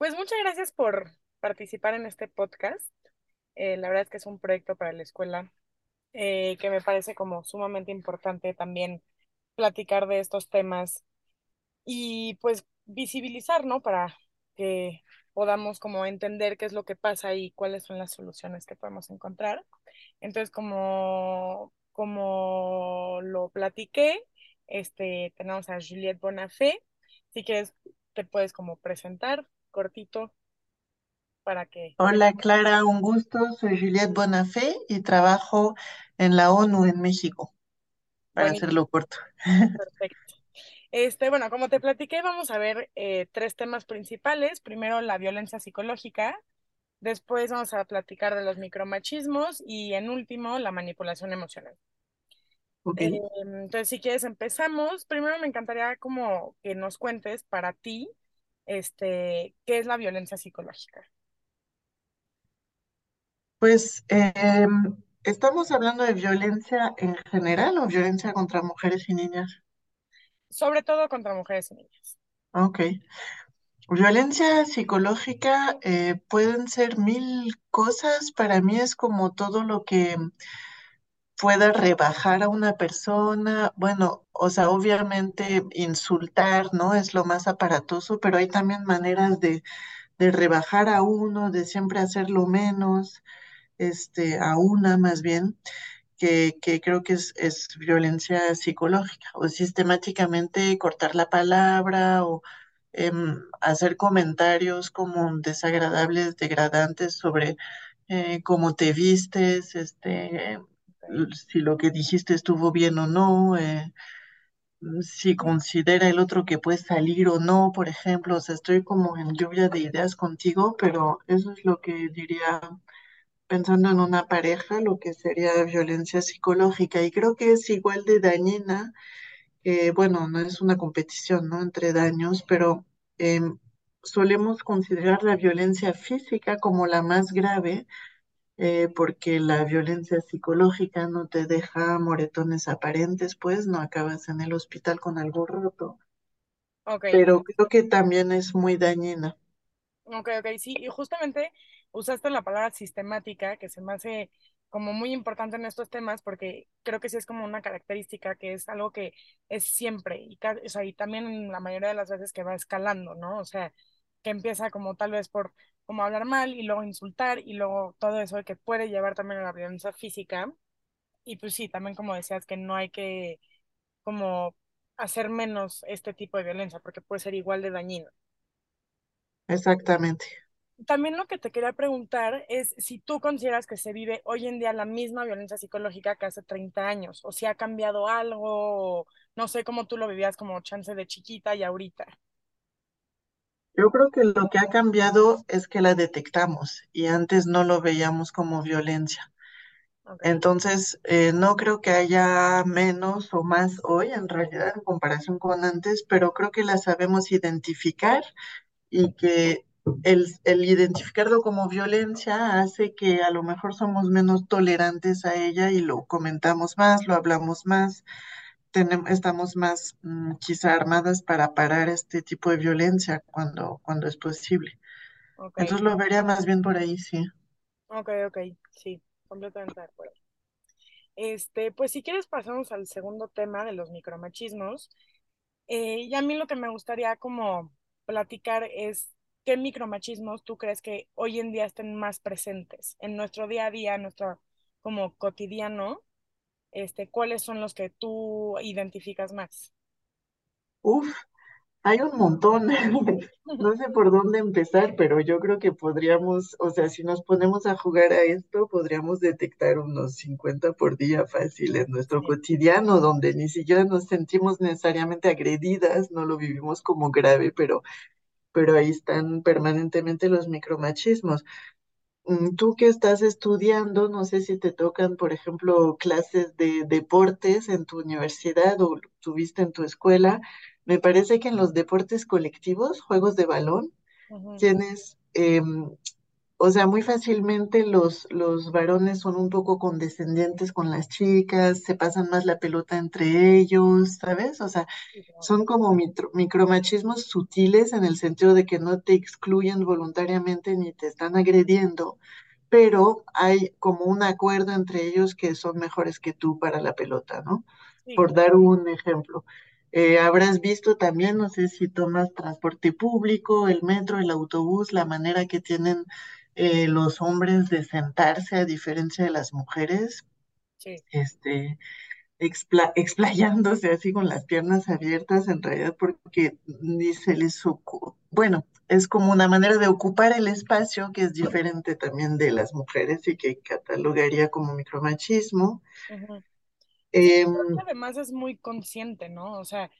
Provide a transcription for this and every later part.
Pues muchas gracias por participar en este podcast. Eh, la verdad es que es un proyecto para la escuela eh, que me parece como sumamente importante también platicar de estos temas y pues visibilizar, ¿no? Para que podamos como entender qué es lo que pasa y cuáles son las soluciones que podemos encontrar. Entonces, como, como lo platiqué, este, tenemos a Juliette Bonafé. Si quieres, te puedes como presentar cortito para que... Hola Clara, un gusto. Soy Juliette Bonafé y trabajo en la ONU en México, para hacerlo corto. perfecto. Este, bueno, como te platiqué, vamos a ver eh, tres temas principales. Primero, la violencia psicológica. Después vamos a platicar de los micromachismos y en último, la manipulación emocional. Ok. Eh, entonces, si quieres, empezamos. Primero me encantaría como que nos cuentes para ti, este, qué es la violencia psicológica. Pues em, estamos hablando de violencia en general o violencia contra mujeres y niñas. Sobre todo contra mujeres y niñas. Ok. Violencia psicológica eh, pueden ser mil cosas. Para mí es como todo lo que pueda rebajar a una persona, bueno, o sea, obviamente insultar, ¿no? Es lo más aparatoso, pero hay también maneras de, de rebajar a uno, de siempre hacerlo menos, este, a una más bien, que, que creo que es, es violencia psicológica, o sistemáticamente cortar la palabra o em, hacer comentarios como desagradables, degradantes sobre eh, cómo te vistes, este. Si lo que dijiste estuvo bien o no, eh, si considera el otro que puede salir o no, por ejemplo, o sea, estoy como en lluvia de ideas contigo, pero eso es lo que diría pensando en una pareja, lo que sería violencia psicológica, y creo que es igual de dañina, bueno, no es una competición, ¿no? Entre daños, pero em, solemos considerar la violencia física como la más grave eh, porque la violencia psicológica no te deja moretones aparentes, pues no acabas en el hospital con algo roto, Ok, pero creo que también es muy dañina. Ok, ok, sí, y justamente usaste la palabra sistemática, que se me hace como muy importante en estos temas, porque creo que sí es como una característica que es algo que es siempre, y, o sea, y también la mayoría de las veces que va escalando, ¿no? O sea, que empieza como tal vez por como hablar mal y luego insultar y luego todo eso que puede llevar también a la violencia física. Y pues sí, también como decías que no hay que como hacer menos este tipo de violencia, porque puede ser igual de dañino. Exactamente. También lo que te quería preguntar es si tú consideras que se vive hoy en día la misma violencia psicológica que hace 30 años, o si ha cambiado algo, o no sé cómo tú lo vivías como chance de chiquita y ahorita. Yo creo que lo que ha cambiado es que la detectamos y antes no lo veíamos como violencia. Ok, Entonces, eh, no creo que haya menos o más hoy en realidad en comparación con antes, pero creo que la sabemos identificar y que el, el identificarlo como violencia hace que a lo mejor somos menos tolerantes a ella y lo comentamos más, lo hablamos más, tenemos, estamos más mm, quizá armadas para parar este tipo de violencia cuando, cuando es posible. Entonces lo vería más bien por ahí, sí. ok, ok, sí, completamente de acuerdo. Este, pues si quieres pasamos al segundo tema de los micromachismos. Eh, y a mí lo que me gustaría como platicar es qué micromachismos tú crees que hoy en día estén más presentes en nuestro día a día, en nuestro como cotidiano este, ¿cuáles son los que tú identificas más? Uf, hay un montón. No sé por dónde empezar, pero yo creo que podríamos, o sea, si nos ponemos a jugar a esto, podríamos detectar unos 50 por día fácil en nuestro Sí, cotidiano, donde ni siquiera nos sentimos necesariamente agredidas, no lo vivimos como grave, pero, pero ahí están permanentemente los micromachismos. Mm, Tú que estás estudiando, no sé si te tocan, por ejemplo, clases de deportes en tu universidad o tuviste en tu escuela. Me parece que en los deportes colectivos, juegos de balón, tienes em, o sea, muy fácilmente los, los varones son un poco condescendientes con las chicas, se pasan más la pelota entre ellos, ¿sabes? O sea, son como mitro- micromachismos sutiles en el sentido de que no te excluyen voluntariamente ni te están agrediendo, pero hay como un acuerdo entre ellos que son mejores que tú para la pelota, ¿no? Sí, Por dar un ejemplo. Eh, habrás visto también, no sé si tomas transporte público, el metro, el autobús, la manera que tienen eh, los hombres de sentarse a diferencia de las mujeres, Sí, este, expla- explayándose así con las piernas abiertas, en realidad porque ni se les ocu- bueno, es como una manera de ocupar el espacio que es diferente también de las mujeres y que catalogaría como micromachismo. que además es muy consciente, ¿no? O sea,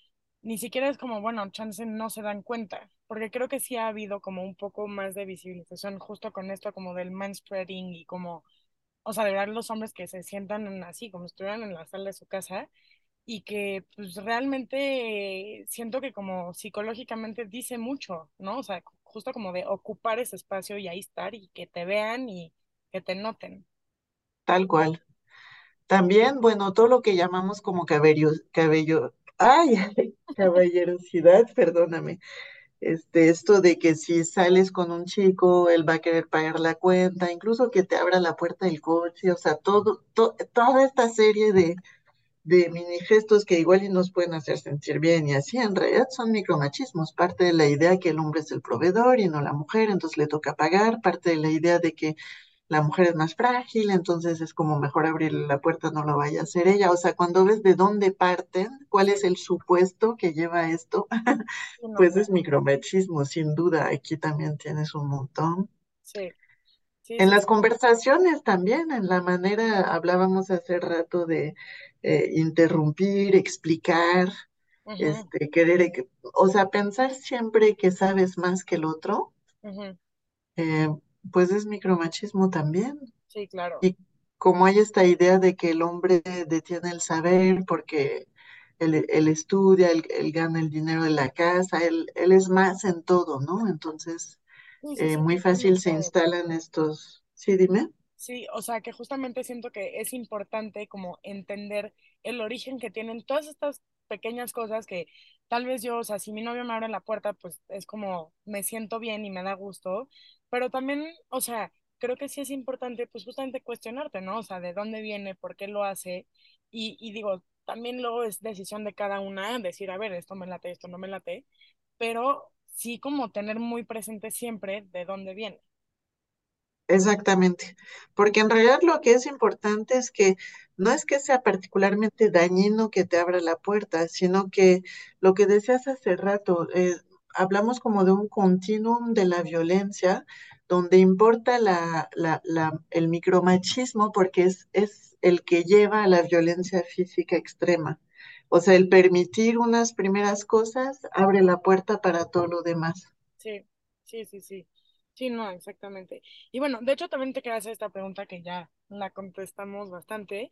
ni siquiera es como, bueno, chance no se dan cuenta, porque creo que sí ha habido como un poco más de visibilización justo con esto como del manspreading y como, o sea, de verdad los hombres que se sientan en- así, como si estuvieran en la sala de su casa y que pues realmente siento que como psicológicamente dice mucho, ¿no? O sea, justo como de ocupar ese espacio y ahí estar y que te vean y que te noten. tal cual. También, bueno, todo lo que llamamos como cabello, cabello, ay, caballerosidad, perdóname. Este, esto de que si sales con un chico, él va a querer pagar la cuenta, incluso que te abra la puerta del coche, o sea, todo, to- toda esta serie de, de mini gestos que igual y nos pueden hacer sentir bien y así, en realidad son micromachismos, parte de la idea que el hombre es el proveedor y no la mujer, entonces le toca pagar, parte de la idea de que la mujer es más frágil, entonces es como mejor abrirle la puerta, no lo vaya a hacer ella. O sea, cuando ves de dónde parten, cuál es el supuesto que lleva a esto, pues es micromachismo, sin duda. Aquí también tienes un montón. Sí, sí, En sí, las conversaciones también, en la manera, hablábamos hace rato de eh, interrumpir, explicar, este, querer, o sea, pensar siempre que sabes más que el otro, eh, pues es micromachismo también. Sí, claro. Y como hay esta idea de que el hombre detiene el saber porque él, él estudia, él, él gana el dinero de la casa, él, él es más en todo, ¿no? Entonces, Sí, sí, eh, sí, muy fácil se instalan estos, sí, dime. Sí, o sea, que justamente siento que es importante como entender el origen que tienen todas estas pequeñas cosas que tal vez yo, o sea, si mi novio me abre la puerta, pues es como me siento bien y me da gusto, pero también, o sea, creo que sí es importante pues justamente cuestionarte, ¿no? O sea, de dónde viene, por qué lo hace y, y digo, también luego es decisión de cada una decir, a ver, esto me late, esto no me late, pero sí como tener muy presente siempre de dónde viene. Exactamente, porque en realidad lo que es importante es que no es que sea particularmente dañino que te abra la puerta, sino que lo que decías hace rato, eh, hablamos como de un continuum de la violencia, donde importa la, la, el micromachismo porque es, es el que lleva a la violencia física extrema. O sea, el permitir unas primeras cosas abre la puerta para todo lo demás. Sí, sí, sí, sí. Sí, no, exactamente. Y bueno, de hecho también te quería hacer esta pregunta que ya la contestamos bastante,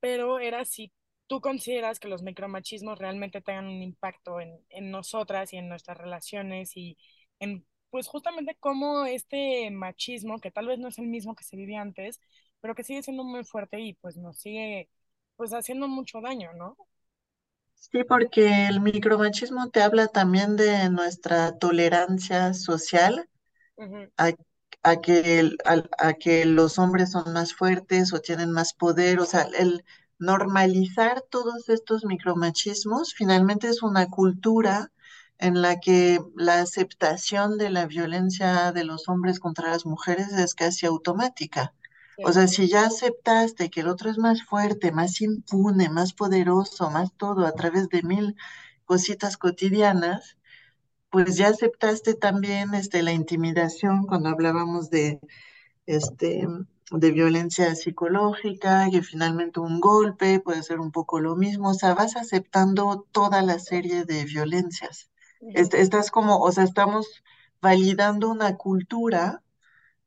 pero era si tú consideras que los micromachismos realmente tengan un impacto en, en nosotras y en nuestras relaciones y en, pues justamente cómo este machismo, que tal vez no es el mismo que se vivía antes, pero que sigue siendo muy fuerte y pues nos sigue pues haciendo mucho daño, ¿no? Sí, porque el micromachismo te habla también de nuestra tolerancia social a, a que el- a, que los hombres son más fuertes o tienen más poder. O sea, el normalizar todos estos micromachismos finalmente es una cultura en la que la aceptación de la violencia de los hombres contra las mujeres es casi automática. O sea, si ya aceptaste que el otro es más fuerte, más impune, más poderoso, más todo a través de mil cositas cotidianas, pues ya aceptaste también este, la intimidación cuando hablábamos de, este, de violencia psicológica, que finalmente un golpe puede ser un poco lo mismo, o sea, vas aceptando toda la serie de violencias. Est- estás como, o sea, estamos validando una cultura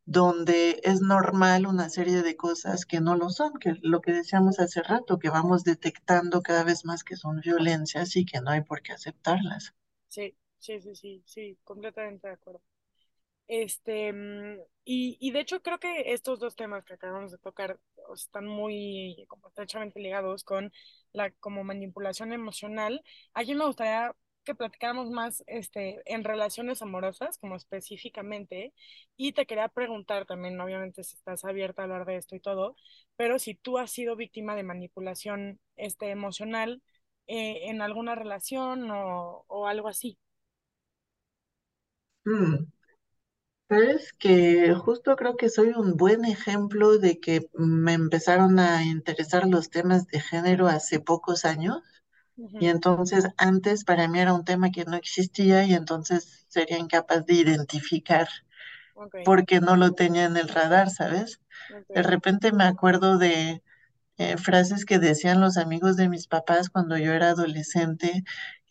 donde es normal una serie de cosas que no lo son, que lo que decíamos hace rato, que vamos detectando cada vez más que son violencias y que no hay por qué aceptarlas. sí, sí, sí, sí, sí, completamente de acuerdo. Este, mm, y, y de hecho creo que estos dos temas que acabamos de tocar están muy como estrechamente ligados con la como manipulación emocional. Aquí me gustaría que platicáramos más este, en relaciones amorosas, como específicamente, y te quería preguntar también, obviamente si estás abierta a hablar de esto y todo, pero si tú has sido víctima de manipulación este, emocional eh, en alguna relación o, o algo así. Mm, Sabes que justo creo que soy un buen ejemplo de que me empezaron a interesar los temas de género hace pocos años y Ujú, entonces antes para mí era un tema que no existía y entonces sería incapaz de identificar Ok, porque no lo tenía en el radar, ¿sabes? De ok, repente me acuerdo de eh, frases que decían los amigos de mis papás cuando yo era adolescente,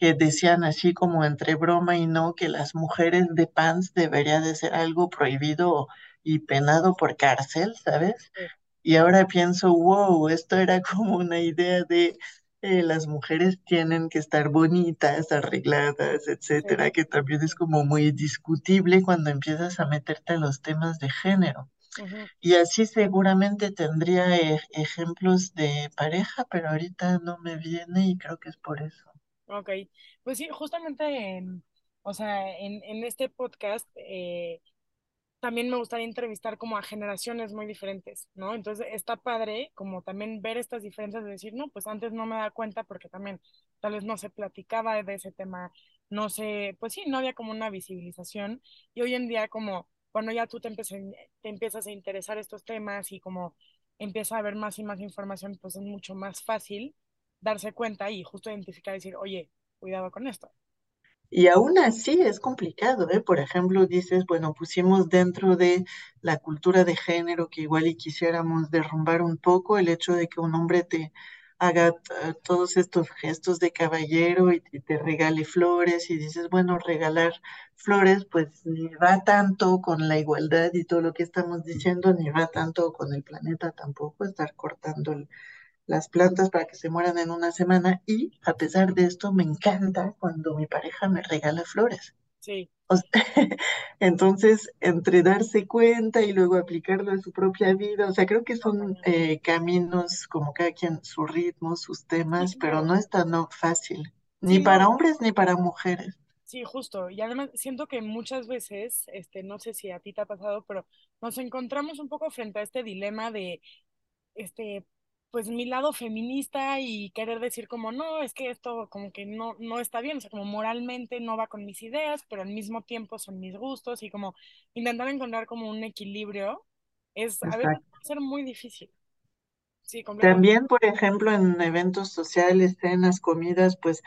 que decían así como entre broma y no, que las mujeres de pants debería de ser algo prohibido y penado por cárcel, ¿sabes? sí, Y ahora pienso, wow, esto era como una idea de eh, las mujeres tienen que estar bonitas, arregladas, sí, etcétera, que también es como muy discutible cuando empiezas a meterte en los temas de género. Y así seguramente tendría e- ejemplos de pareja, pero ahorita no me viene y creo que es por eso. Ok, pues sí, justamente, en, o sea, en, en este podcast eh, también me gustaría entrevistar como a generaciones muy diferentes, ¿no? Entonces está padre como también ver estas diferencias de decir, no, pues antes no me daba cuenta porque también tal vez no se platicaba de ese tema, no sé, pues sí, no había como una visibilización y hoy en día como cuando ya tú te, te empiezas a interesar estos temas y como empieza a haber más y más información, pues es mucho más fácil darse cuenta y justo identificar y decir, oye, cuidado con esto. Y aún así es complicado, ¿eh? Por ejemplo, dices, bueno, pusimos dentro de la cultura de género que igual y quisiéramos derrumbar un poco el hecho de que un hombre te haga t- todos estos gestos de caballero y, te regale flores y dices, bueno, regalar flores pues ni va tanto con la igualdad y todo lo que estamos diciendo, ni va tanto con el planeta tampoco, estar cortando las plantas para que se mueran en una semana y a pesar de esto me encanta cuando mi pareja me regala flores. Sí, O sea, entonces, entre darse cuenta y luego aplicarlo a su propia vida, o sea, creo que son eh, caminos como cada quien su ritmo, sus Sí, temas, pero no es tan no, fácil, ni para hombres ni para mujeres. Sí, justo. Y además siento que muchas veces, este, no sé si a ti te ha pasado, pero nos encontramos un poco frente a este dilema de, este, pues mi lado feminista y querer decir como, no, es que esto como que no, no está bien, o sea, como moralmente no va con mis ideas, pero al mismo tiempo son mis gustos y como intentar encontrar como un equilibrio es a veces puede ser muy difícil. Sí. También, por ejemplo, en eventos sociales, cenas, comidas, pues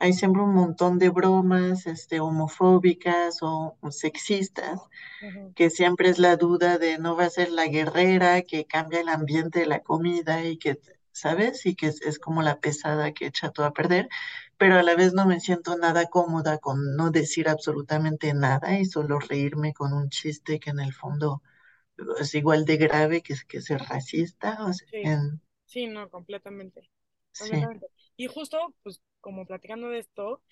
hay siempre un montón de bromas, este, homofóbicas o o sexistas que siempre es la duda de no va a ser la guerrera que cambia el ambiente de la comida y que, ¿sabes? Y que es, es como la pesada que echa todo a perder, pero a la vez no me siento nada cómoda con no decir absolutamente nada y solo reírme con un chiste que en el fondo es igual de grave que, que ser racista. O sea, Sí, en, sí, no, completamente. sí. Y justo, pues como platicando de esto.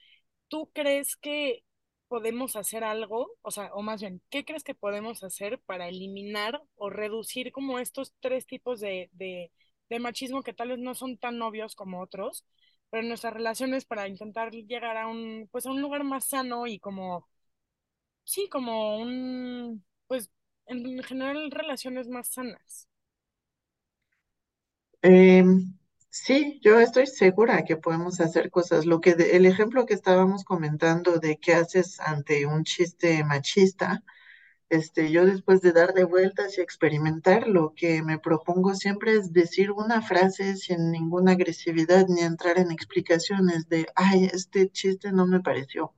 ¿tú crees que podemos hacer algo? O sea, o más bien, ¿qué crees que podemos hacer para eliminar o reducir como estos tres tipos de, de, machismo que tal vez no son tan obvios como otros, pero en nuestras relaciones para intentar llegar a un, pues a un lugar más sano y como, sí, como un, pues en general relaciones más sanas? Em, sí, yo estoy segura que podemos hacer cosas. Lo que de- el ejemplo que estábamos comentando de qué haces ante un chiste machista, este, yo después de darle vueltas y experimentar, lo que me propongo siempre es decir una frase sin ninguna agresividad ni entrar en explicaciones de, ay, este chiste no me pareció.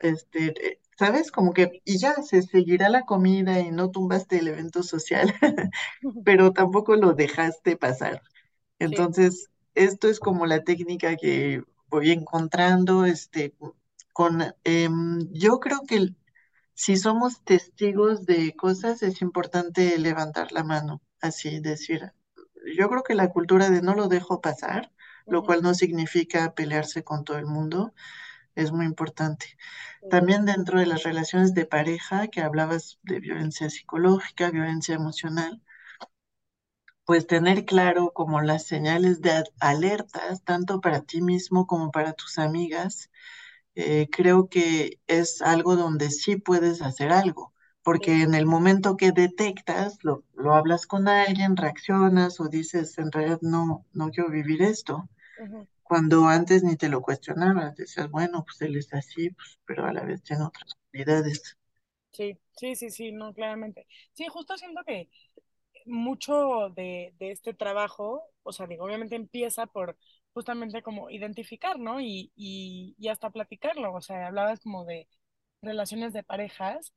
Este, eh, ¿sabes? Como que, y ya se seguirá la comida y no tumbaste el evento social, pero tampoco lo dejaste pasar. Sí, Entonces, esto es como la técnica que voy encontrando, este, con, em, yo creo que si somos testigos de cosas, es importante levantar la mano, así decir. Yo creo que la cultura de no lo dejo pasar, lo cual no significa pelearse con todo el mundo, es muy importante. También dentro de las relaciones de pareja, que hablabas de violencia psicológica, violencia emocional, pues tener claro como las señales de alertas, tanto para ti mismo como para tus amigas, eh, creo que es algo donde sí puedes hacer algo, sí, porque en el momento que detectas, lo, lo hablas con alguien, reaccionas o dices, en realidad no, no quiero vivir esto, ujú, cuando antes ni te lo cuestionabas, decías, bueno, pues él es así, pues, pero a la vez tiene otras cualidades. sí, sí, sí, sí, no, claramente. Sí, justo siento que mucho de, de este trabajo, o sea, digo, obviamente empieza por justamente como identificar, ¿no? Y, y, y hasta platicarlo, o sea, hablabas como de relaciones de parejas,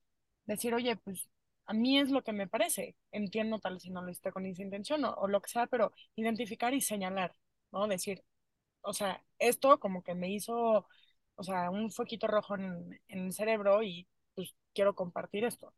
decir, oye, pues a mí es lo que me parece, entiendo tal si no lo hiciste con esa intención o, o lo que sea, pero identificar y señalar, ¿no? Decir, o sea, esto como que me hizo, o sea, un foquito rojo en, en el cerebro y pues quiero compartir esto.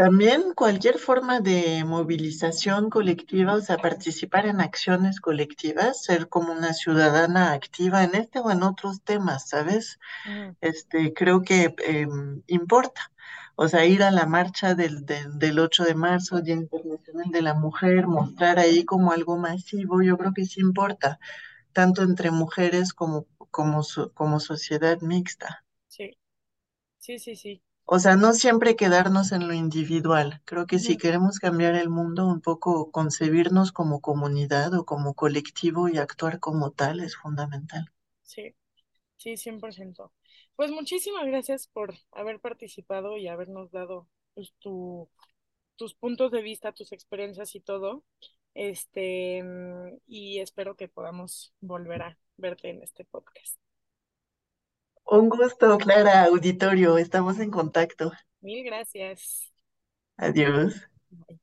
También cualquier forma de movilización colectiva, o sea, participar en acciones colectivas, ser como una ciudadana activa en este o en otros temas, ¿sabes? Ujú, Este, creo que em, importa. O sea, ir a la marcha del, del, del 8 de marzo, Día Internacional de la Mujer, mostrar ahí como algo masivo, yo creo que sí importa, tanto entre mujeres como, como, como sociedad mixta. Sí, sí, sí, sí. O sea, no siempre quedarnos en lo individual. Creo que si queremos cambiar el mundo, un poco concebirnos como comunidad o como colectivo y actuar como tal es fundamental. Sí. Sí, cien por ciento Pues muchísimas gracias por haber participado y habernos dado pues, tu, tus puntos de vista, tus experiencias y todo. Este, mm, y espero que podamos volver a verte en este podcast. Un gusto, Clara, auditorio. Estamos en contacto. Mil gracias. Adiós. Bye.